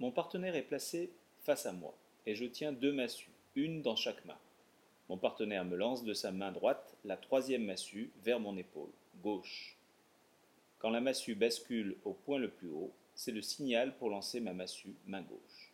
Mon partenaire est placé face à moi, et je tiens deux massues, une dans chaque main. Mon partenaire me lance de sa main droite la troisième massue vers mon épaule gauche. Quand la massue bascule au point le plus haut, c'est le signal pour lancer ma massue main gauche.